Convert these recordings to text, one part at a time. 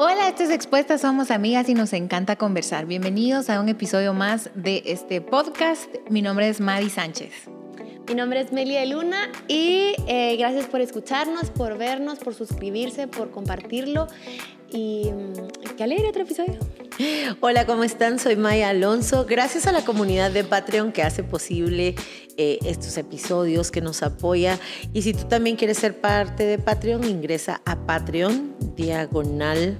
Hola, esto es Expuesta, somos amigas y nos encanta conversar. Bienvenidos a un episodio más de este podcast. Mi nombre es Madi Sánchez. Mi nombre es Melia de Luna y eh, gracias por escucharnos, por vernos, por suscribirse, por compartirlo. Y mm, qué alegre otro episodio. Hola, ¿cómo están? Soy Maya Alonso. Gracias a la comunidad de Patreon que hace posible eh, estos episodios, que nos apoya. Y si tú también quieres ser parte de Patreon, ingresa a Patreon, diagonal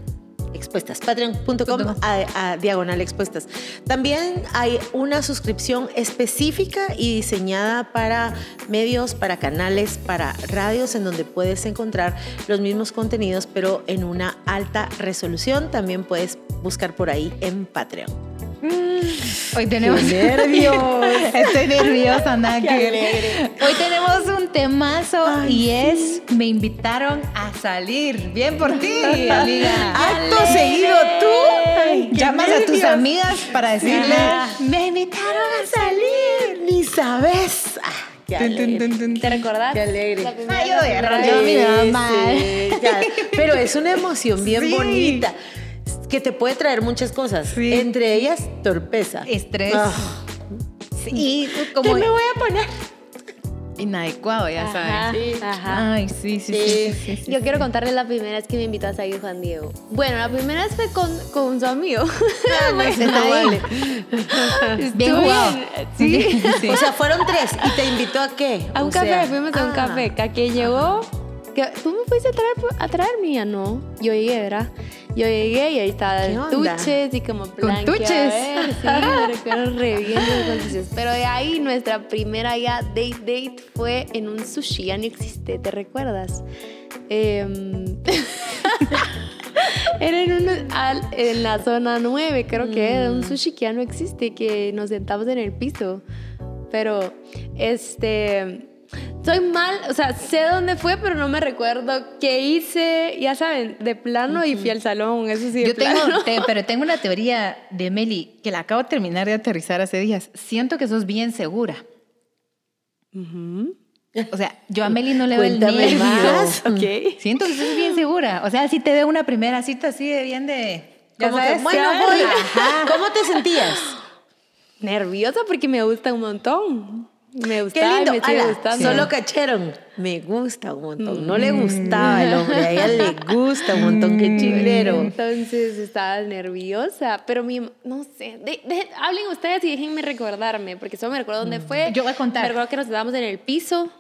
expuestas, patreon.com a, diagonal expuestas. También hay una suscripción específica y diseñada para medios, para canales, para radios, en donde puedes encontrar los mismos contenidos, pero en una alta resolución. También puedes buscar por ahí en Patreon. Hoy tenemos. nervios! Estoy nerviosa, Naki. Hoy tenemos un temazo y es: Me invitaron a salir. Bien por ti, amiga. Acto seguido, tú llamas a tus amigas para decirle: Me invitaron a salir. Ni sabes. Ah, qué alegre. ¿Te recordás? Qué alegre. Ay, yo de mi mamá. Pero es una emoción bien bonita que te puede traer muchas cosas. Entre ellas, torpeza. Estrés. Ah. Y como... ¿Qué me voy a poner? Inadecuado, ya sabes. Sí. Ajá. Ay, sí sí, sí Yo quiero contarles la primera vez que me invitó a salir Juan Diego. Bueno, la primera vez fue con, con su amigo. No, no vale. Bien jugado. Sí. O sea, fueron tres. ¿Y te invitó a qué? A un café, fuimos a un ah. café. Que llegó tú me fuiste a traer, a traer mía, no. Yo llegué, ¿verdad? Yo llegué y ahí estaba tuches y como plan. ¿Con tuches? Sí, me recuerdo re bien Pero de ahí nuestra primera ya date date fue en un sushi, ya no existe, ¿te recuerdas? Em, era en, en la zona 9, creo que era un mm. sushi que ya no existe, que nos sentamos en el piso. Pero, este, soy mal, o sea, sé dónde fue, pero no me recuerdo qué hice, ya saben, de plano y fui al salón, eso sí. De Yo tengo, pero tengo una teoría de Meli que la acabo de terminar de aterrizar hace días. Siento que sos bien segura. O sea, yo a Meli no le veo el nervio. Más. Okay. Siento que sos bien segura. O sea, si te veo una primera cita así de bien de... Como que, bueno, voy. ¿Cómo te sentías? Nerviosa porque me gusta un montón. Me gustaba Qué lindo. me sigue gustando. Solo cacharon. Me gusta un montón. No le gustaba el hombre, a ella le gusta un montón. Qué chilero. Entonces estaba nerviosa, pero mi, no sé. hablen ustedes y déjenme recordarme, porque solo me recuerdo dónde mm. fue. Yo voy a contar. Me recuerdo que nos estábamos en el piso,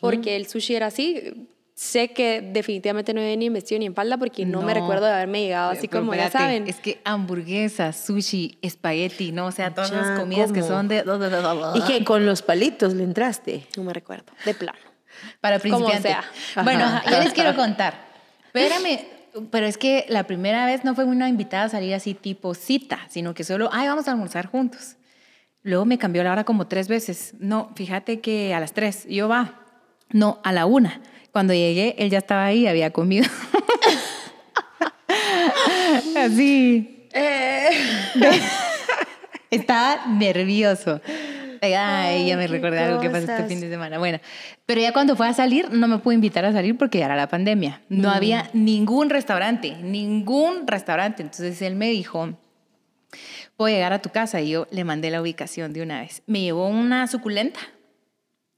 porque el sushi era así sé que definitivamente no he ni en vestido ni en falda porque no, me recuerdo de haberme llegado así como ya saben. Es que hamburguesa, sushi, espagueti, ¿no? O sea, todas las comidas que son de... Y que con los palitos le entraste. No me recuerdo, de plano. Para principiantes. Bueno, yo les quiero contar. Espérame, pero es que la primera vez no fue una invitada a salir así tipo cita, sino que solo, ay, vamos a almorzar juntos. Luego me cambió la hora como tres veces. No, fíjate que a las tres, yo va. No, a la una. Cuando llegué, él ya estaba ahí había comido. Así. Eh. estaba nervioso. Ay, ya me recordé algo que pasó este fin de semana. Bueno, pero ya cuando fue a salir, no me pude invitar a salir porque ya era la pandemia. No mm. había ningún restaurante, ningún restaurante. Entonces él me dijo, puedo llegar a tu casa. Y yo le mandé la ubicación de una vez. Me llevó una suculenta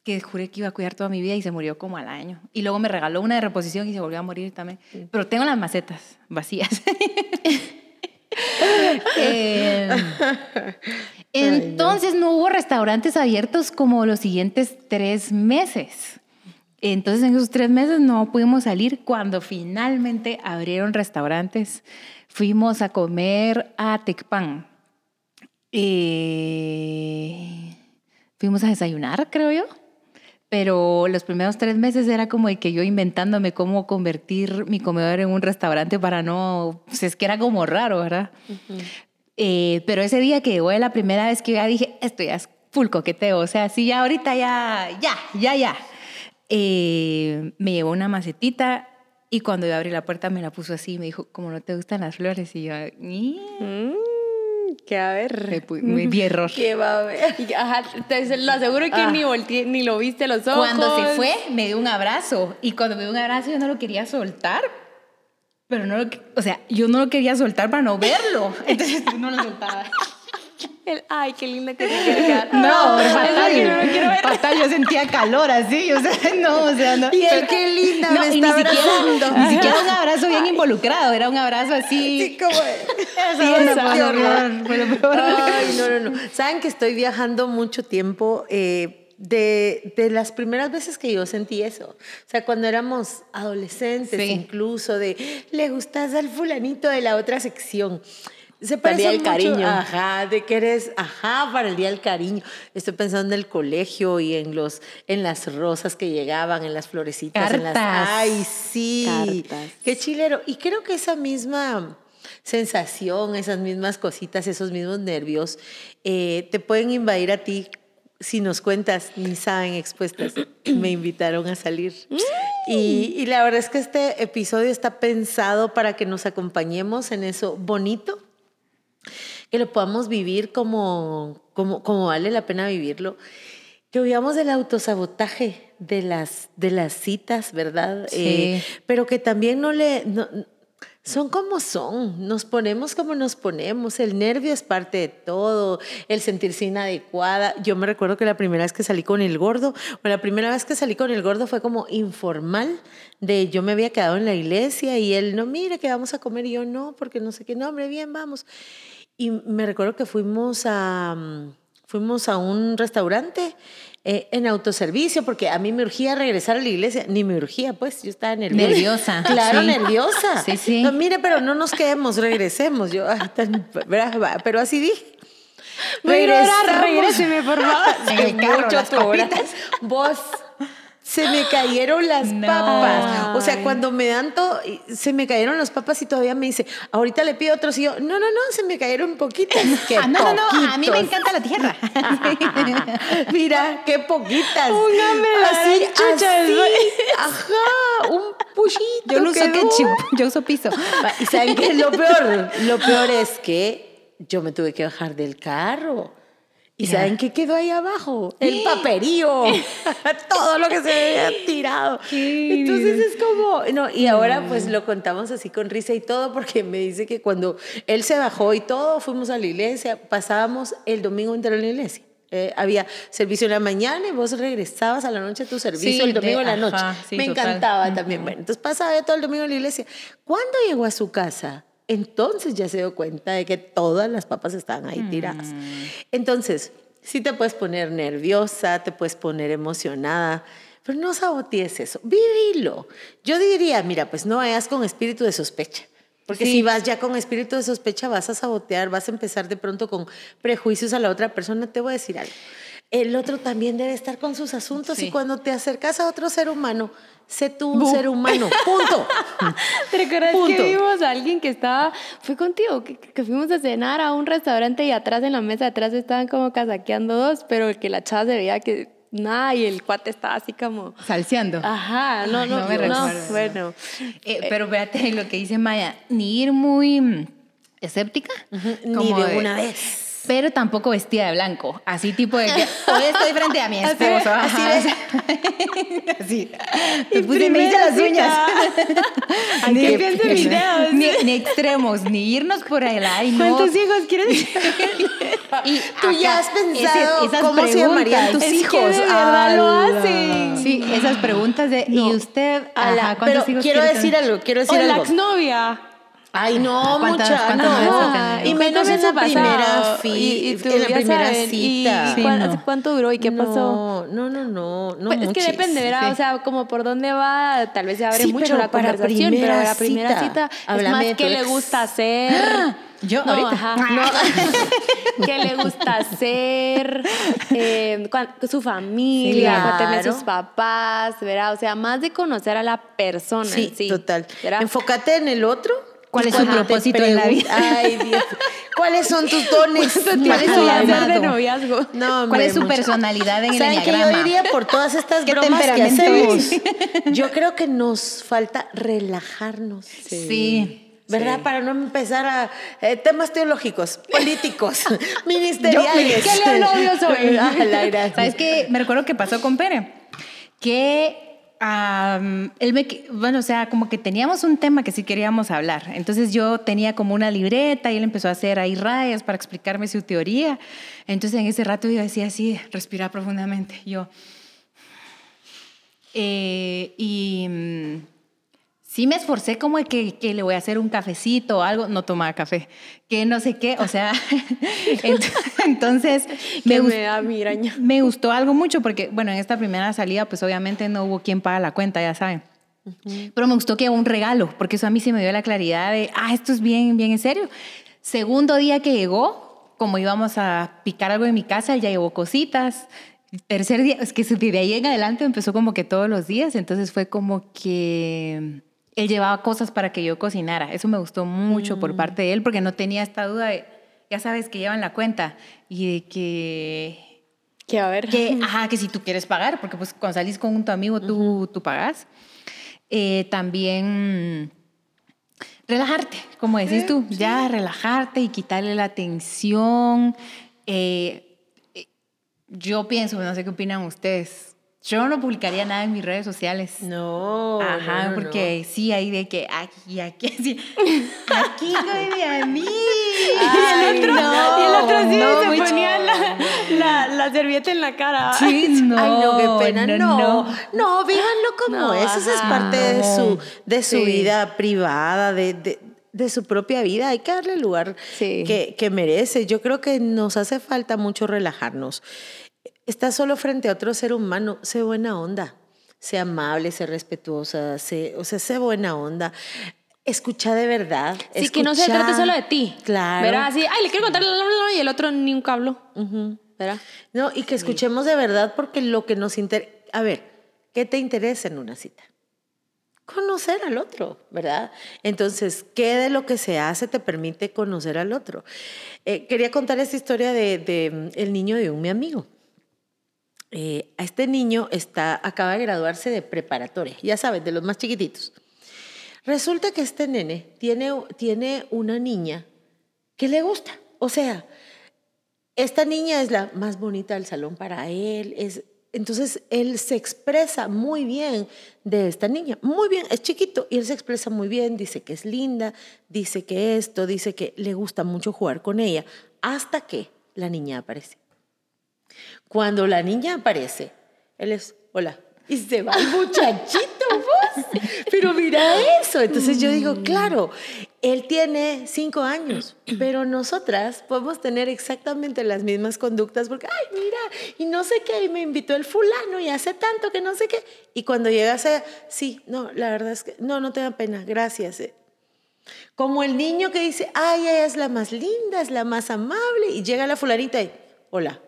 que juré que iba a cuidar toda mi vida y se murió como al año. Y luego me regaló una de reposición y se volvió a morir también. Pero tengo las macetas vacías. Eh, entonces no. hubo restaurantes abiertos como los siguientes tres meses. Entonces en esos tres meses no pudimos salir. Cuando finalmente abrieron restaurantes, fuimos a comer a Tecpan. Eh, fuimos a desayunar, creo yo pero los primeros tres meses era como de que yo inventándome cómo convertir mi comedor en un restaurante para no, pues es que era como raro, ¿verdad? Eh, pero ese día que llegó la primera vez que ya dije, esto ya es full coqueteo, o sea, sí, ya ahorita ya, ya, ya, ya. Eh, me llevó una macetita y cuando yo abrí la puerta me la puso así y me dijo, como no te gustan las flores, y yo, que a ver. Muy bien error. ¿Qué va a ver? Ajá, te lo aseguro que ah. ni, ni lo viste los ojos. Cuando se fue, me dio un abrazo. Y cuando me dio un abrazo, yo no lo quería soltar. Pero no lo, que- o sea, yo no lo quería soltar para no verlo. Entonces no lo soltaba. El, ay, qué linda que se quiere quedar. No, es fatal. que no quiero ver. Fatal, yo sentía calor así, o sea, no, o sea, no. Y él, qué linda, No, me está ni siquiera, abrazando. ni siquiera un abrazo bien involucrado, era un abrazo así. Sí, como... Ay, no, no, no. Saben que estoy viajando mucho tiempo eh, de, de las primeras veces que yo sentí eso. O sea, cuando éramos adolescentes, Sí. incluso de le gustas al fulanito de la otra sección. Se Para el día del cariño. Ajá, de que eres, ajá, para el día del cariño. Estoy pensando en el colegio y en los, en las rosas que llegaban, en las florecitas, en las, Cartas. ay, sí, Cartas. qué chilero. Y creo que esa misma sensación, esas mismas cositas, esos mismos nervios, eh, te pueden invadir a ti si nos cuentas, ni saben expuestas. Me invitaron a salir. Y, y la verdad es que este episodio está pensado para que nos acompañemos en eso bonito, que lo podamos vivir como, como, como vale la pena vivirlo. Que huyamos del autosabotaje de las, de las citas, ¿verdad? Sí. Eh, pero que también no le... no- son como son, nos ponemos como nos ponemos, el nervio es parte de todo, el sentirse inadecuada. Yo me recuerdo que la primera vez que salí con el gordo, o la primera vez que salí con el gordo fue como informal, de yo me había quedado en la iglesia y él, no, mire que vamos a comer, y yo no, porque no sé qué, no, hombre, bien, vamos. Y me recuerdo que fuimos a, mm, fuimos a un restaurante eh, en autoservicio, porque a mí me urgía regresar a la iglesia. Ni me urgía, pues, yo estaba nerviosa. Nerviosa, Claro, sí. nerviosa. Sí, sí. No, mire, pero no nos quedemos, regresemos. Yo, ah, tan pero así dije. Regresamos. regréseme, por favor. Mucho tu. Vos, se me cayeron las No. papas. O sea, cuando me dan todo, se me cayeron las papas y todavía me dice, ahorita le pido otros. Y yo, no, no, no, se me cayeron poquitas. Qué Ah, no, no, no, a mí me encanta la tierra. Mira, qué poquitas. La así, así, ajá, un puchito. Yo no uso ketchup, yo uso piso. ¿Y saben qué es lo peor? Lo peor es que yo me tuve que bajar del carro. ¿Y Ya. saben qué quedó ahí abajo? El paperío. Todo lo que se había tirado. ¿Qué Entonces es como... No, y ahora pues lo contamos así con risa y todo porque me dice que cuando él se bajó y todo, fuimos a la iglesia, pasábamos el domingo entero en la iglesia. Eh, había servicio en la mañana y vos regresabas a la noche a tu servicio Sí, el domingo en la noche. ajá, sí, me total. encantaba también. Bueno, entonces pasaba todo el domingo en la iglesia. Cuando llegó a su casa, entonces ya se dio cuenta de que todas las papas estaban ahí tiradas. Entonces, sí te puedes poner nerviosa, te puedes poner emocionada, pero no sabotees eso, vivilo. Yo diría, mira, pues no vayas con espíritu de sospecha. Porque Sí. si vas ya con espíritu de sospecha, vas a sabotear, vas a empezar de pronto con prejuicios a la otra persona. Te voy a decir algo. El otro también debe estar con sus asuntos Sí. y cuando te acercas a otro ser humano, sé tú un Bu. ser humano. Punto. ¿Te recuerdas Punto. que vimos a alguien que estaba, fue contigo, que, que fuimos a cenar a un restaurante y atrás en la mesa de atrás estaban como casaqueando dos, pero que la chava se veía que nada y el cuate estaba así como... Salseando. Ajá, no, Ay, no, no me no, recuerdo. bueno. Eh, pero fíjate lo que dice Maya, ni ir muy mm, escéptica. Ni como de una vez. Pero tampoco vestida de blanco. Así tipo de que hoy estoy frente a mi Así esposo. así así. Me puse- me primera hice las uñas. Ay, Ni- que piense videos. Ni, ni extremos, ni irnos por el ay, no. ¿Cuántos hijos quieres? Y Tú ya has pensado ese- esas cómo se llamarían tus. Es hijos. que de verdad lo hacen. Sí, esas preguntas de, No. ¿y usted? Ala, Ajá, ¿cuántos pero hijos quiero decir algo, quiero O decir la algo. exnovia. Ay, no, ¿Cuántas- mucha, no. Y menos en la ¿Cuántas veces ha primera fi- Y- y en la primera y cita. No. ¿Cuánto duró y qué pasó? No, no, no, no, Pues es que depende, ¿verdad? sí. O sea, como por dónde va, tal vez se abre Sí, mucho la conversación, pero la primera cita, cita, es más qué le gusta hacer. Yo No, ahorita. ajá, no. ¿Qué le gusta hacer? Eh, su familia, claro. sus papás, ¿verdad? O sea, más de conocer a la persona. Sí, en sí, total. ¿verdad? Enfócate en el otro. ¿Cuál es te propósito en la vida? Ay, Dios. ¿Cuáles son tus dones? ¿Cuál es hacer de noviazgo. No, ¿Cuál es su personalidad en el ¿Saben qué yo enneagrama? diría por todas estas ¿Qué bromas que hacemos? Yo creo que nos falta relajarnos. Sí. ¿Verdad? Para no empezar a eh, temas teológicos, políticos, ministeriales. ¿Qué le novios hoy? ¿Sabes qué? Me recuerdo que pasó con Pere. Que am, él me, bueno, o sea, como que teníamos un tema que sí queríamos hablar. Entonces yo tenía como una libreta y él empezó a hacer ahí rayas para explicarme su teoría. Entonces en ese rato yo decía así, respira profundamente. Yo, eh, y mm, sí me esforcé como que, que le voy a hacer un cafecito o algo, no tomaba café, que no sé qué, o sea, ent- entonces Me, me, da migraña. me gustó algo mucho porque, bueno, en esta primera salida, pues obviamente no hubo quien paga la cuenta, ya saben. Pero me gustó que un regalo, porque eso a mí sí me dio la claridad de, ah, esto es bien, bien en serio. Segundo día que llegó, como íbamos a picar algo en mi casa, él ya llevó cositas. Tercer día, es que de ahí en adelante empezó como que todos los días, entonces fue como que él llevaba cosas para que yo cocinara. Eso me gustó mucho por parte de él, porque no tenía esta duda de, ya sabes, que llevan la cuenta y de que Que a ver. que, ajá, que si tú quieres pagar, porque pues cuando salís con tu amigo tú, tú pagas. Eh, también relajarte, como decís tú, ya relajarte y quitarle la tensión. Eh, eh, yo pienso, no sé qué opinan ustedes, yo no publicaría nada en mis redes sociales. No. Ajá, no, no, porque sí, hay de que aquí, aquí, así, aquí no de mí. Ay, y el otro, no, y el otro sí no, se mucho. ponía la, la, la servilleta en la cara. Sí, no. Ay, no, qué pena. No, no. no, vívanlo como No, es. Eso es ajá. parte de su, de su Sí. vida privada, de, de, de su propia vida. Hay que darle el lugar Sí. que, que merece. Yo creo que nos hace falta mucho relajarnos. Estás solo frente a otro ser humano, sé buena onda. Sé amable, sé respetuosa, sé, o sea, sé buena onda. Escucha de verdad. Sí, que no se trate solo de ti. Claro. Verás, así, ay, le quiero contar, y el otro ni un cablo. ¿Verdad? No, y que escuchemos de verdad porque lo que nos interesa... A ver, ¿qué te interesa en una cita? Conocer al otro, ¿verdad? Entonces, ¿qué de lo que se hace te permite conocer al otro? Eh, quería contar esta historia de, de, mm, el niño de un mi amigo. Eh, a este niño está, acaba de graduarse de preparatoria, ya sabes, de los más chiquititos. Resulta que este nene tiene, tiene una niña que le gusta. O sea, esta niña es la más bonita del salón para él. Es, entonces, él se expresa muy bien de esta niña. Muy bien, es chiquito y él se expresa muy bien. Dice que es linda, dice que esto, dice que le gusta mucho jugar con ella. Hasta que la niña aparece. Cuando la niña aparece, él es, hola. Y se va el muchachito, vos. Pero mira eso. Entonces yo digo, claro, él tiene cinco años, pero nosotras podemos tener exactamente las mismas conductas porque, ay, mira, y no sé qué, y me invitó el fulano y hace tanto que no sé qué. Y cuando llegas a, sí, no, la verdad es que, no, no te da pena, gracias. eh. Como el niño que dice, ay, ella es la más linda, es la más amable, y llega la fulanita y, hola.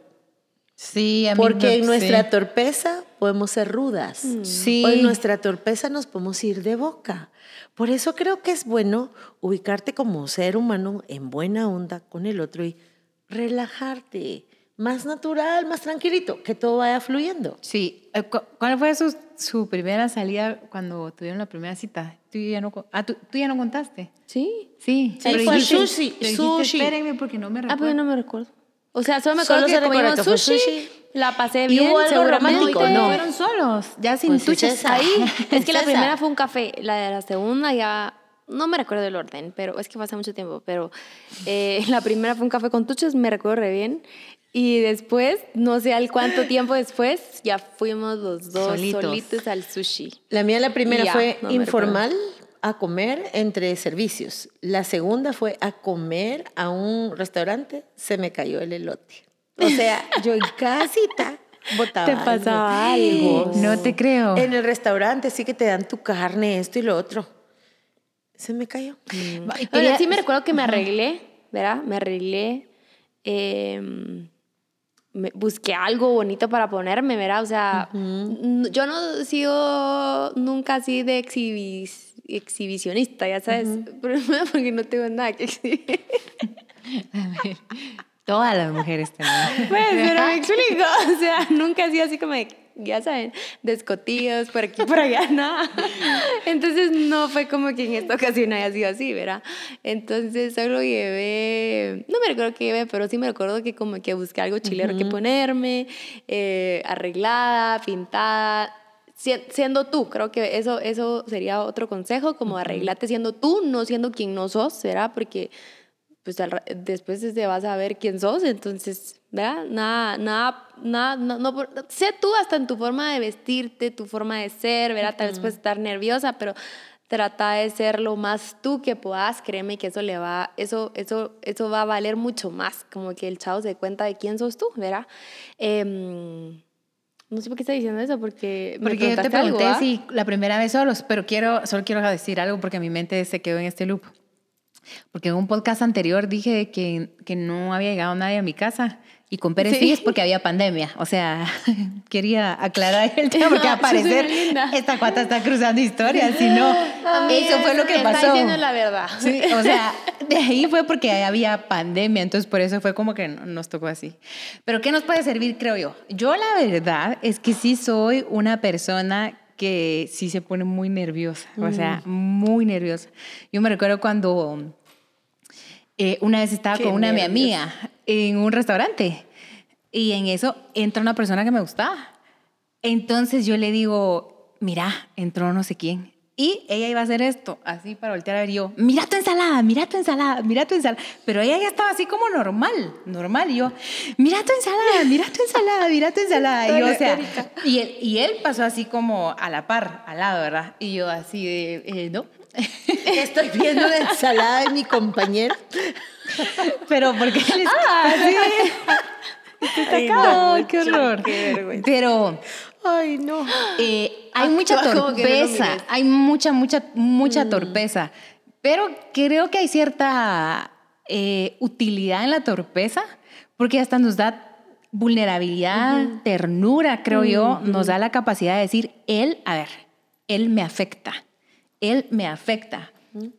Sí, a mí Porque no- en nuestra sí. podemos podemos ser rudas. Sí. O en nuestra torpeza nos podemos ir de boca. Por eso creo que es bueno ubicarte como ser humano en buena onda con el otro y relajarte. Más natural, más tranquilito, que todo vaya fluyendo. Sí. Eh, cu- ¿Cuál fue su, su primera salida cuando tuvieron la primera cita? Tú ya no, co- ah, ¿tú, tú ya no contaste. Sí. Sí. Sí, sushi, pero dijiste, sushi. Espérenme porque no me Ah, recuerdo. pero yo no me recuerdo. O sea, solo me acuerdo que comimos sushi, sushi. la pasé ¿Y bien, hubo algo romántico? No, fueron solos, ya sin Pues, tuches. Ahí, es que la primera fue un café, la de la segunda ya, no me recuerdo el orden, pero es que fue hace mucho tiempo, pero eh, la primera fue un café con tuches, me recuerdo re bien. Y después, no sé al cuánto tiempo después, ya fuimos los dos Solitos. solitos, al sushi. La mía, la primera Ya, fue no informal a comer entre servicios. La segunda fue a comer a un restaurante, se me cayó el elote. O sea, yo en casita botaba Te pasaba algo. No te creo. En el restaurante sí que te dan tu carne, esto y lo otro. Se me cayó. Quería- sí me recuerdo que me arreglé, ¿verdad? Me arreglé. eh, me- busqué algo bonito para ponerme, ¿verdad? O sea, yo no he sido nunca así de exhibis- exhibicionista, ya sabes. Primero porque no tengo nada que exhibir. Todas las mujeres tenemos. Pues, pero me explico. O sea, nunca sido así como de, ya saben, descotillos por aquí, por allá, nada. Entonces, no fue como que en esta ocasión haya sido así, ¿verdad? Entonces, solo llevé, no me recuerdo qué llevé, pero sí me recuerdo que como que busqué algo chilero que ponerme, eh, arreglada, pintada. Siendo tú. Creo que eso, eso sería otro consejo, como arreglate siendo tú, no siendo quien no sos, ¿será? Porque pues después te vas a ver quién sos, entonces, ¿verdad? Nada, nada, nada, no, no, sé tú hasta en tu forma de vestirte, tu forma de ser, ¿verdad? Tal vez puedes estar nerviosa, pero trata de ser lo más tú que puedas, créeme que eso le va, eso, eso, eso va a valer mucho más, como que el chavo se cuenta de quién sos tú, ¿verdad? Em, no sé por qué está diciendo eso, porque... Porque yo te pregunté si la primera vez solos, pero quiero, solo quiero decir algo porque mi mente se quedó en este loop. Porque en un podcast anterior dije que, que no había llegado nadie a mi casa y con Pérez sí. es porque había pandemia. O sea, quería aclarar el tema porque a parecer esta cuata está cruzando historias, si no, eso fue lo que pasó. Está diciendo la verdad. Sí, o sea, de ahí fue porque había pandemia, entonces por eso fue como que nos tocó así. Pero ¿qué nos puede servir, creo yo? Yo la verdad es que sí soy una persona que sí se pone muy nerviosa, o sea, muy nerviosa. Yo me recuerdo cuando eh, una vez estaba con una mi mía en un restaurante y en eso entra una persona que me gustaba. Entonces yo le digo, mira, entró no sé quién. Y ella iba a hacer esto, así para voltear a ver yo, mira tu ensalada, mira tu ensalada, mira tu ensalada. Pero ella ya estaba así como normal, normal. Y yo, mira tu ensalada, mira tu ensalada, mira tu ensalada. Y, yo, o sea, y, él, y él pasó así como a la par, al lado, ¿verdad? Y yo así de, eh, no, Estoy viendo la ensalada de mi compañero. Pero porque él Ah, sí. Ay, qué horror. Pero Ay, no. Eh, hay mucha torpeza, hay mucha, mucha, mucha mm. torpeza. Pero creo que hay cierta eh, utilidad en la torpeza, porque hasta nos da vulnerabilidad, ternura, creo yo, nos da la capacidad de decir, él, a ver, él me afecta él me afecta.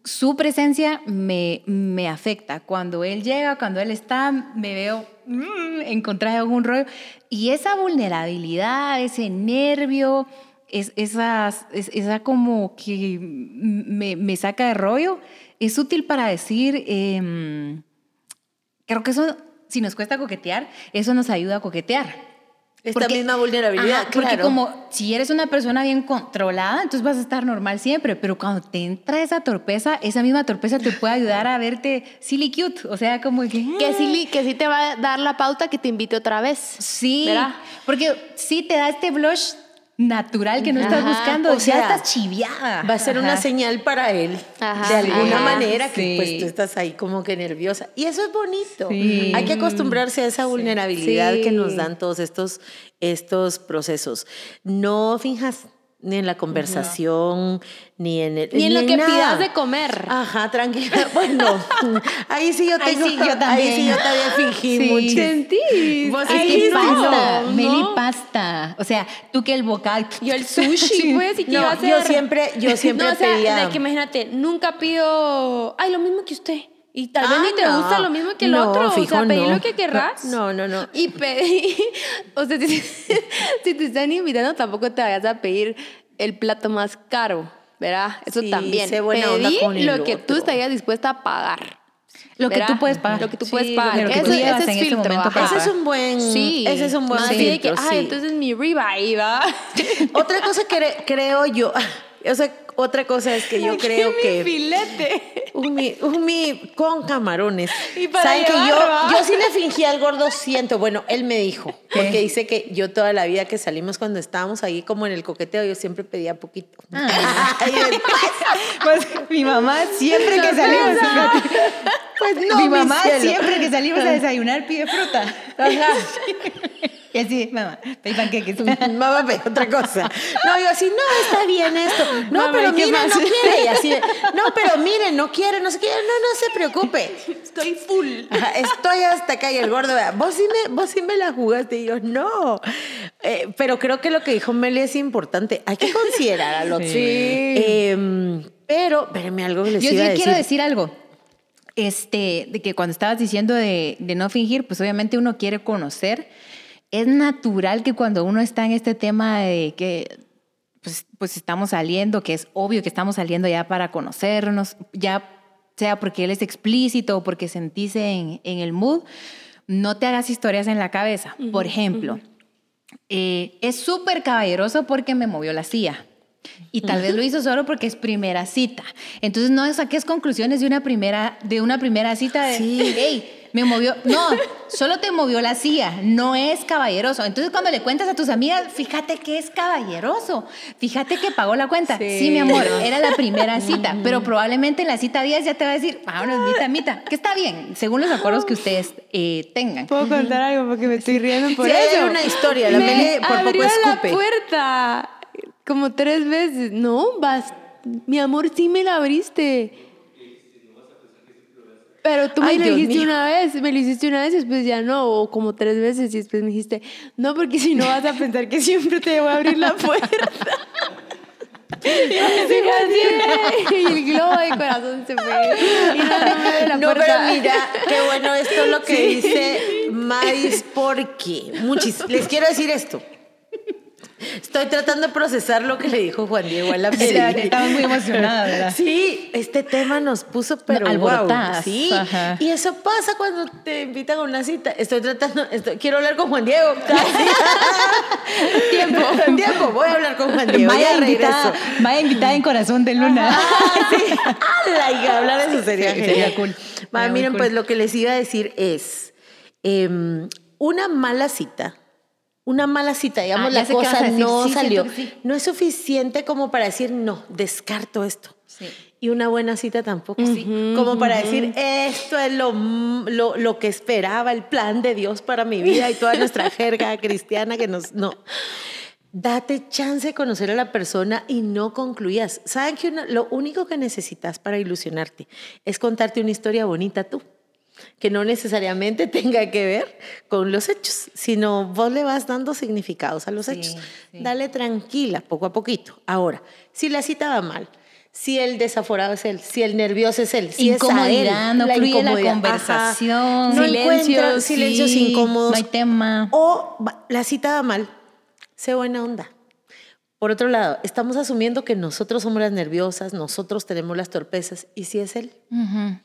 Su presencia me, me afecta. Cuando él llega, cuando él está, me veo mm, encontrar algún rollo. Y esa vulnerabilidad, ese nervio, es, esa, esa como que me, me, saca de rollo, es útil para decir, em, creo que eso, si nos cuesta coquetear, eso nos ayuda a coquetear. Esta misma vulnerabilidad, Porque como si eres una persona bien controlada, entonces vas a estar normal siempre, pero cuando te entra esa torpeza, esa misma torpeza te puede ayudar a verte silly cute, o sea, como que... Que ah". sí, que sí te va a dar la pauta que te invite otra vez. Sí, porque sí te da este blush natural que no estás buscando, o sea, estás chiviada. Va a ser una señal para él, de alguna manera, que pues tú estás ahí como que nerviosa. Y eso es bonito. Hay que acostumbrarse a esa vulnerabilidad que nos dan todos estos, estos procesos. No finjas ni en la conversación, ni en el, ni, en lo que pidas de comer. Ajá, tranquila. Bueno, ahí sí yo tengo, ahí sí yo también. Ahí sí yo también fingí sí. mucho. Sentí. Vos ahí pasta, no, Meli pasta. O sea, tú que el vocal. Yo el sushi, pues, y que no, iba a hacer. Yo siempre, yo siempre no, o sea, pedía. De que imagínate, nunca pido, ay, lo mismo que usted. Y tal vez ah, ni te gusta lo mismo que el no, otro. Fijo, o sea, pedí no. lo que querrás. No, no, no. Y pedí. O sea, si, si te están invitando, tampoco te vayas a pedir el plato más caro, ¿verdad? Eso Sí, también. sé buena onda Pedí con el lo que tú estarías dispuesta a pagar. Lo que ¿verdad? tú puedes pagar. Lo que tú Sí, puedes lo pagar. que tú ese en es ese filtro, momento para Ese es un buen, Sí. ese es un buen de que, sí. entonces mi ribeye va. Otra cosa que cre- creo yo, o sea, otra cosa es que yo creo mi que filete. un mi, un mi con camarones. Y para Saben que yo, ¿va? yo sí le fingí al gordo siento. Bueno, él me dijo, porque dice que yo toda la vida que salimos cuando estábamos ahí como en el coqueteo, yo siempre pedía poquito. Ah. Pues mi mamá siempre que salimos, pues no, mi mamá siempre que salimos a desayunar pide fruta. Ajá. Y así, mamá, pedí panqueques. Mamá, pero otra cosa. No, yo así, no, está bien esto. No, Mamá, pero ¿y qué mire, más? no quiere. Y así, no, pero mire, no quiere, no sé qué. No, no se preocupe. Estoy full. Ajá, estoy hasta acá y el gordo, vos sí me, vos sí me la jugaste. Y yo, no. Eh, pero creo que lo que dijo Meli es importante. Hay que considerar al otro. Em, pero, espérenme, algo que les Yo sí iba a decir. quiero decir algo. Este, de que cuando estabas diciendo de, de no fingir, pues obviamente uno quiere conocer. Es natural que cuando uno está en este tema de que pues, pues estamos saliendo, que es obvio que estamos saliendo ya para conocernos, ya sea porque él es explícito o porque sentís en, en el mood, no te hagas historias en la cabeza. Por ejemplo, eh, es súper caballeroso porque me movió la silla. Y tal vez lo hizo solo porque es primera cita. Entonces no saques conclusiones de una primera, de una primera cita de, Sí. hey, me movió. No, solo te movió la silla, no es caballeroso. Entonces cuando le cuentas a tus amigas, fíjate que es caballeroso. Fíjate que pagó la cuenta. Sí, Sí. mi amor, era la primera cita. Pero probablemente en la cita 10 ya te va a decir, vámonos, mitad, mitad. Que está bien, según los acuerdos que ustedes eh, tengan. ¿Puedo contar algo? Porque me estoy riendo por Sí, eso. hay una historia, la Me por poco abrió escupe. la puerta como tres veces. No, vas. Mi amor, sí me la abriste. Pero tú me Ay, lo Dios dijiste mío. una vez, me lo hiciste una vez y después ya no, o como tres veces y después me dijiste, no, porque si no vas a pensar que siempre te voy a abrir la puerta. y así, y el globo de corazón se fue. Y no, no la No, pero mira, qué bueno esto es lo que dice Mais, porque muchis, les quiero decir esto. Estoy tratando de procesar lo que le dijo Juan Diego a la Meli. Estamos muy emocionadas, ¿verdad? Sí, este tema nos puso, pero No, wow, sí. ajá. Y eso pasa cuando te invitan a una cita. Estoy tratando, estoy- quiero hablar con Juan Diego. tiempo, tiempo. Voy a hablar con Juan Diego. Vaya ya invitada, vaya invitada en Corazón de Luna. Ah, sí. ¡Hala! Y hablar de eso sería Sí, sería cool. Va, miren, cool. pues lo que les iba a decir es em, una mala cita. Una mala cita, digamos, Ah, la cosa decir. no Sí, salió. sí. No es suficiente como para decir, no, descarto esto. Sí. Y una buena cita tampoco, sí. Como para decir, esto es lo, lo, lo que esperaba, el plan de Dios para mi vida y toda nuestra jerga cristiana que nos... No. Date chance de conocer a la persona y no concluyas. ¿Saben que una- lo único que necesitas para ilusionarte es contarte una historia bonita tú? Que no necesariamente tenga que ver con los hechos, sino vos le vas dando significados a los Sí, hechos. sí. Dale tranquila, poco a poquito. Ahora, si la cita va mal, si el desaforado es él, si el nervioso es él, si es a Incomodidad, él, no fluye la conversación. no Silencios, encuentra silencios Sí, incómodos No hay tema. o la cita va mal, sé buena onda. Por otro lado, estamos asumiendo que nosotros somos las nerviosas, nosotros tenemos las torpezas, y si es él, Ujú.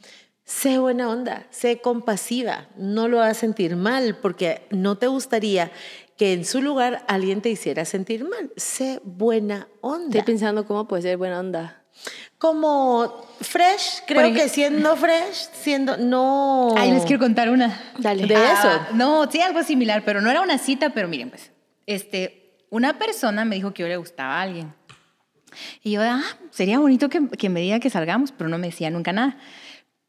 Sé buena onda, sé compasiva, no lo hagas sentir mal, porque no te gustaría que en su lugar alguien te hiciera sentir mal. Sé buena onda. Estoy pensando cómo puede ser buena onda. Como fresh, creo que siendo fresh, siendo no. Ay, les quiero contar una. Dale. De eso. Ah, no, sí, algo similar, pero no era una cita, pero miren, pues, este, una persona me dijo que yo le gustaba a alguien. Y yo, ah, sería bonito que, que me diga que salgamos, pero no me decía nunca nada.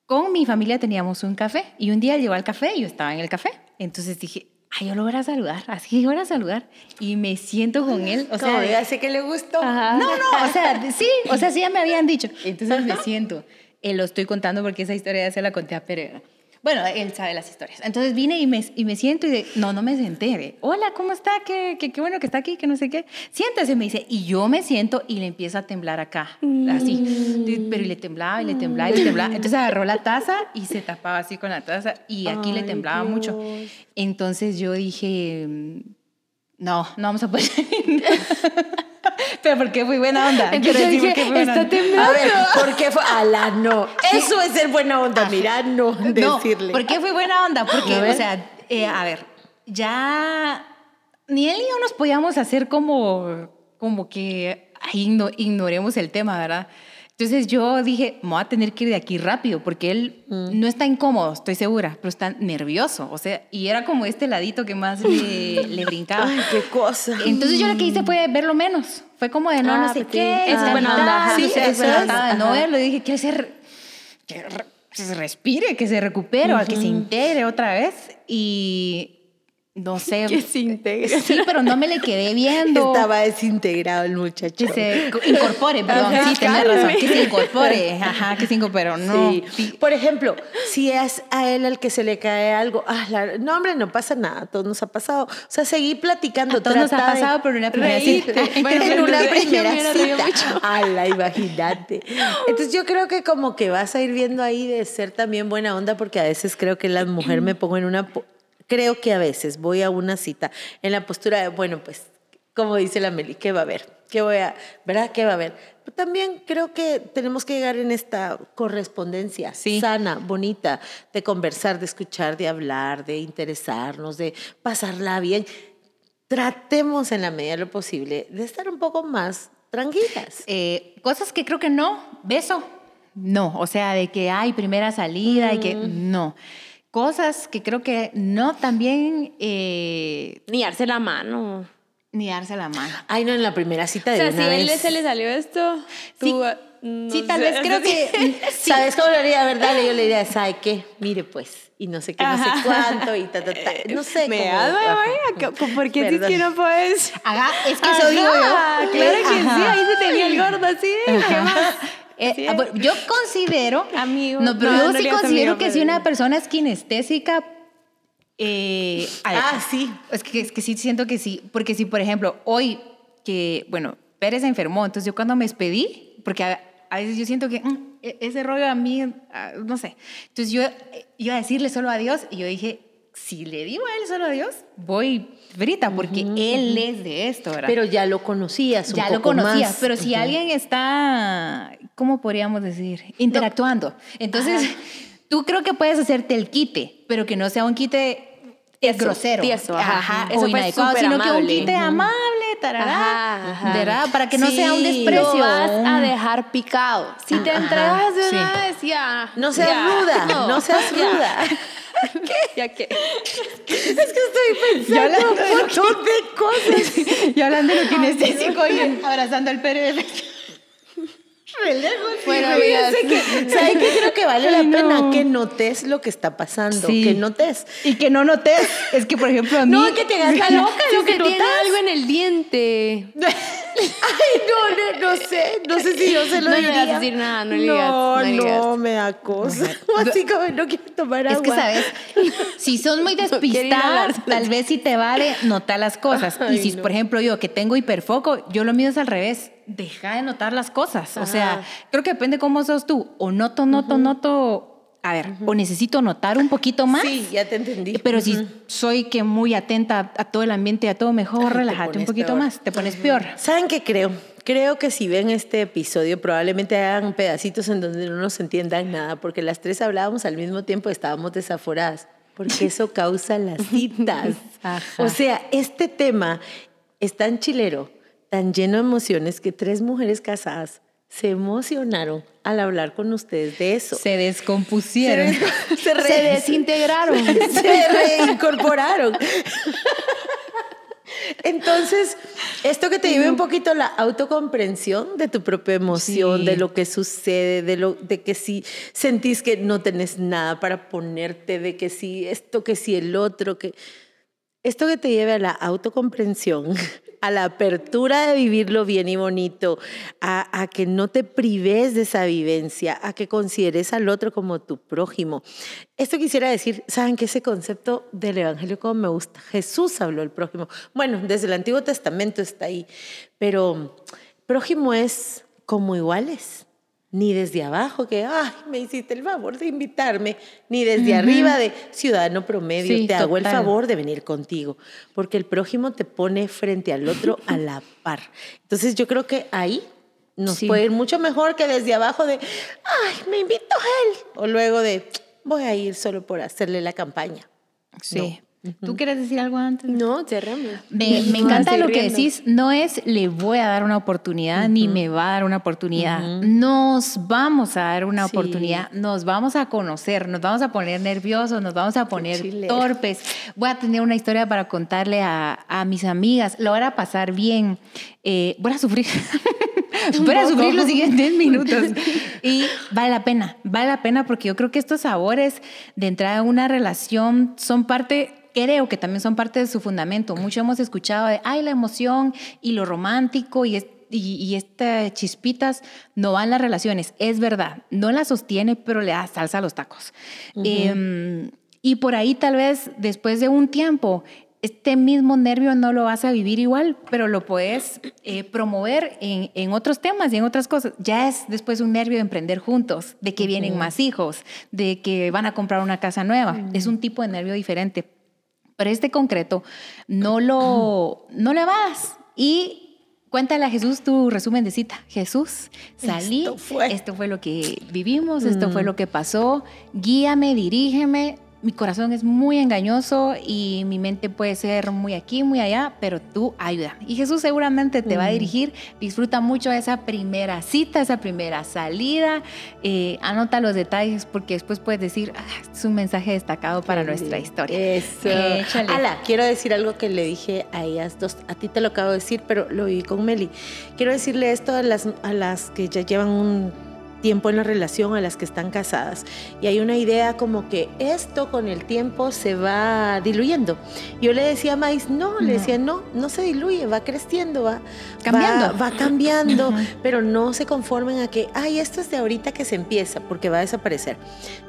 Con mi familia teníamos un café y un día llegó al café y yo estaba en el café. Entonces dije, ay, yo lo voy a saludar, así que yo voy a saludar. Y me siento con él, o sea, ya sé que le gustó. Ajá. no, no, o sea, sí, o sea, sí ya me habían dicho. Entonces me siento, eh, lo estoy contando porque esa historia ya se la conté a Pereira. Bueno, él sabe las historias. Entonces vine y me, y me siento y de, no, no me senté. de, Hola, ¿cómo está? Qué, qué, qué bueno que está aquí, que no sé qué. Siéntese, me dice. Y yo me siento y le empieza a temblar acá, así. Pero y le temblaba y le temblaba y le temblaba. Entonces agarró la taza y se tapaba así con la taza y aquí le temblaba Dios. mucho. Entonces yo dije, mm, no, no vamos a poder. Pero porque fui buena onda. Entonces yo dije, fui buena está temblando. A ver, ¿por qué fue? Ala, no. Eso es ser buena onda, mira, no No, decirle. ¿por qué fui buena onda? Porque, o sea, eh, a ver, ya ni él ni yo nos podíamos hacer como, como que ay, ignoremos el tema, ¿verdad? Entonces yo dije, me voy a tener que ir de aquí rápido, porque él Mm. no está incómodo, estoy segura, pero está nervioso, o sea, y era como este ladito que más le, le brincaba. Ay, qué cosa. Entonces yo lo que hice fue verlo menos. Fue como de no, Ah, no sé qué. es esa buena onda. Sí, Sí, es buena onda. No verlo. Dije, quiero ser... Que, se respire, que se recupere, o que se integre otra vez. Y no sé. Que se. Sí, pero no me le quedé viendo. Estaba desintegrado el muchacho. Que se co- incorpore, perdón. Ajá, sí, tenés razón. Que se incorpore. Ajá, que se incorpore. No. Sí. Por ejemplo, si es a él al que se le cae algo, ah, la- no, hombre, no pasa nada, a todos nos ha pasado. O sea, seguir platicando. A todos nos ha pasado, pero en una primera reírte. cita. Bueno, en una primera cita. Ala, imagínate. Entonces yo creo que como que vas a ir viendo ahí de ser también buena onda, porque a veces creo que la mujer me pongo en una... Creo que a veces voy a una cita en la postura de, bueno, pues, como dice la Meli, ¿qué va a haber? ¿Qué voy a, verdad? ¿Qué va a haber? Pero también creo que tenemos que llegar en esta correspondencia Sí. sana, bonita, de conversar, de escuchar, de hablar, de interesarnos, de pasarla bien. tratemos en la medida de lo posible de estar un poco más tranquilas. Eh, cosas que creo que no, beso, no. O sea, de que hay primera salida y que no. Cosas que creo que no también, eh, Ni darse la mano. ni darse la mano. Ay, no, en la primera cita O de sea, si a él vez. se le salió esto, tú... no sí, tal sé, vez creo que... ¿Sabes cómo lo haría? ¿Verdad? Yo le diría, ¿sabe qué? Mire, pues, y no sé qué, no sé Ajá. cuánto, y ta, ta, ta. No sé Me cómo. da, ajá. María, ¿por qué dices que no puedes? Haga, es que eso digo yo. Ajá, Claro que sí, Ajá. ahí se tenía el gordo así. ¿Qué más? Eh, ah, yo considero, Amigo. no, pero No, yo no sí considero amigo, que si una persona es kinestésica, eh, ver, Ah, sí. es que, es que sí siento que sí, porque si por ejemplo hoy que, bueno, Pérez se enfermó, entonces yo cuando me despedí, porque a, a veces yo siento que mm, e- ese rollo a mí, ah, no sé, entonces yo eh, iba a decirle solo adiós y yo dije, si le digo a él solo adiós, voy frita, porque él es de esto, ¿verdad? Pero ya lo conocías un ya lo poco conocía, más. pero si Ujú. alguien está, ¿cómo podríamos decir? Interactuando. Entonces, tú creo que puedes hacerte el quite, pero que no sea un quite Tieso, grosero. tieso, ajá. Eso o inadecuado, sino que un amable. quite amable, tarará, Ajá, ajá. ¿verdad? Para que no Sí, sea un Lo desprecio. vas a dejar picado. Si te Ajá, entregas de sí. una vez, ya. No seas ya. ruda, no, seas ya. ruda. ¿Ya qué? Es que estoy pensando un montón de cosas. Y hablando de lo kinestésico y abrazando al Pérez. Re lejos. Bueno, amigas. que, ¿sabe qué? Creo que vale la no. pena que notes lo que está pasando, Sí. que notes. Y que no notes, es que por ejemplo a mí... No, que te hagas la loca, Lo lo que que tiene algo en el diente. Ay, no, no, no sé, no sé si yo se lo No le diría. vas a decir nada, no le digas, No, no le no, me da cosa. Así como no quiero tomar agua. Es que, ¿sabes? Si sos muy quiere ir a despistada, hablar. tal vez sí te vale notar las cosas. Ay, y si, no. por ejemplo, yo que tengo hiperfoco, yo lo mío es al revés. Deja de notar las cosas. O sea, Ajá. creo que depende cómo sos tú. O noto, noto, noto. A ver, o necesito notar un poquito más. Sí, ya te entendí. Pero si soy que muy atenta a todo el ambiente, a todo mejor, Ay, te relájate un poquito peor. más, te pones peor. ¿Saben qué creo? Creo que si ven este episodio probablemente hagan pedacitos en donde no nos entiendan nada, porque las tres hablábamos al mismo tiempo y estábamos desaforadas, porque eso causa las citas. Ajá. O sea, este tema es tan chilero, tan lleno de emociones, que tres mujeres casadas se emocionaron al hablar con ustedes de eso. Se descompusieron. se, Se re- desintegraron. se reincorporaron. Entonces, esto que te lleve un poquito a la autocomprensión de tu propia emoción, Sí. de lo que sucede, de, lo, de que si sentís que no tenés nada para ponerte, de que si esto, que si el otro, que esto que te lleve a la autocomprensión, a la apertura de vivirlo bien y bonito, a, que no te prives de esa vivencia, a que consideres al otro como tu prójimo. Esto quisiera decir, ¿saben que ese concepto del Evangelio como me gusta? Jesús habló del prójimo. Bueno, desde el Antiguo Testamento está ahí, pero prójimo es como iguales. Ni desde abajo, que, ay, me hiciste el favor de invitarme, ni desde arriba de ciudadano promedio, Sí, te hago el favor de venir contigo, porque el prójimo te pone frente al otro a la par. Entonces yo creo que ahí nos Sí. puede ir mucho mejor que desde abajo de, ay, me invitó él, o luego de, voy a ir solo por hacerle la campaña. Sí. ¿Tú quieres decir algo antes? No, cerremos. Me, me No, encanta lo que decís, no es le voy a dar una oportunidad ni me va a dar una oportunidad. Nos vamos a dar una Sí. oportunidad, nos vamos a conocer, nos vamos a poner nerviosos, nos vamos a poner chilero. torpes. Voy a tener una historia para contarle a, a mis amigas, lo voy a pasar bien, eh, voy a sufrir. voy a sufrir los siguientes minutos. Y vale la pena, vale la pena porque yo creo que estos sabores de entrada en una relación son parte creo que también son parte de su fundamento. Mucho hemos escuchado de, ay, la emoción y lo romántico y, es- y, y estas chispitas no van las relaciones. Es verdad, no la sostiene, pero le da salsa a los tacos. Em, y por ahí tal vez después de un tiempo, este mismo nervio no lo vas a vivir igual, pero lo puedes eh, promover en, en otros temas y en otras cosas. Ya es después un nervio de emprender juntos, de que vienen más hijos, de que van a comprar una casa nueva. Es un tipo de nervio diferente. Pero este concreto no lo, no le vas. Y cuéntale a Jesús tu resumen de cita. Jesús, salí, Esto fue. esto fue lo que vivimos, esto fue lo que pasó, guíame, dirígeme, mi corazón es muy engañoso y mi mente puede ser muy aquí, muy allá, pero tú ayuda. Y Jesús seguramente te va a dirigir. Disfruta mucho esa primera cita, esa primera salida. Eh, anota los detalles porque después puedes decir, ah, es un mensaje destacado para nuestra historia. Eso. Ala, quiero decir algo que le dije a ellas dos. A ti te lo acabo de decir, pero lo vi con Meli. Quiero decirle esto a las, a las que ya llevan un tiempo en la relación a las que están casadas. Y hay una idea como que esto con el tiempo se va diluyendo. Yo le decía a Mais, no, le decía, no, no se diluye, va creciendo, va cambiando. Va, cambiando, pero no se conformen a que, ay, esto es de ahorita que se empieza, porque va a desaparecer.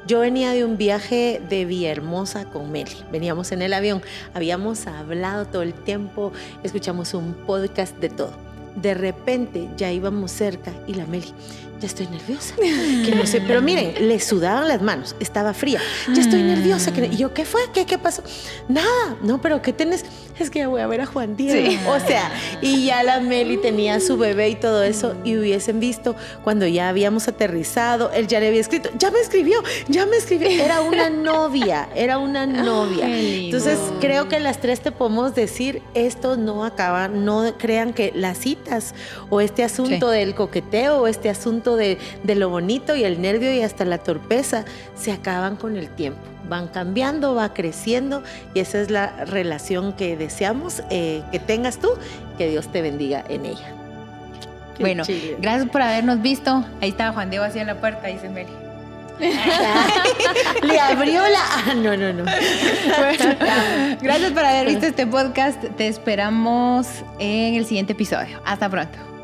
Yo venía de un viaje de Villahermosa con Meli. Veníamos en el avión, habíamos hablado todo el tiempo, escuchamos un podcast de todo. De repente ya íbamos cerca y la Meli, ya estoy nerviosa, que no sé, pero miren, le sudaban las manos, estaba fría, ya estoy nerviosa, que, y yo, ¿qué fue? ¿Qué, ¿Qué pasó? Nada, no, pero ¿qué tenés? Es que voy a ver a Juan Diego. O sea, y ya la Meli tenía su bebé y todo eso, y hubiesen visto cuando ya habíamos aterrizado, él ya le había escrito, ya me escribió, ya me escribió, era una novia, era una novia. Entonces, creo que las tres te podemos decir, esto no acaba, no crean que las citas o este asunto del coqueteo o este asunto de, lo bonito y el nervio y hasta la torpeza se acaban con el tiempo. Van cambiando, va creciendo y esa es la relación que deseamos eh, que tengas tú. Que Dios te bendiga en ella. bueno, gracias por habernos visto. Ahí estaba Juan Diego hacia la puerta, dice Meli. Le abrió la. Ah, no, no, no. gracias por haber visto este podcast. Te esperamos en el siguiente episodio. Hasta pronto.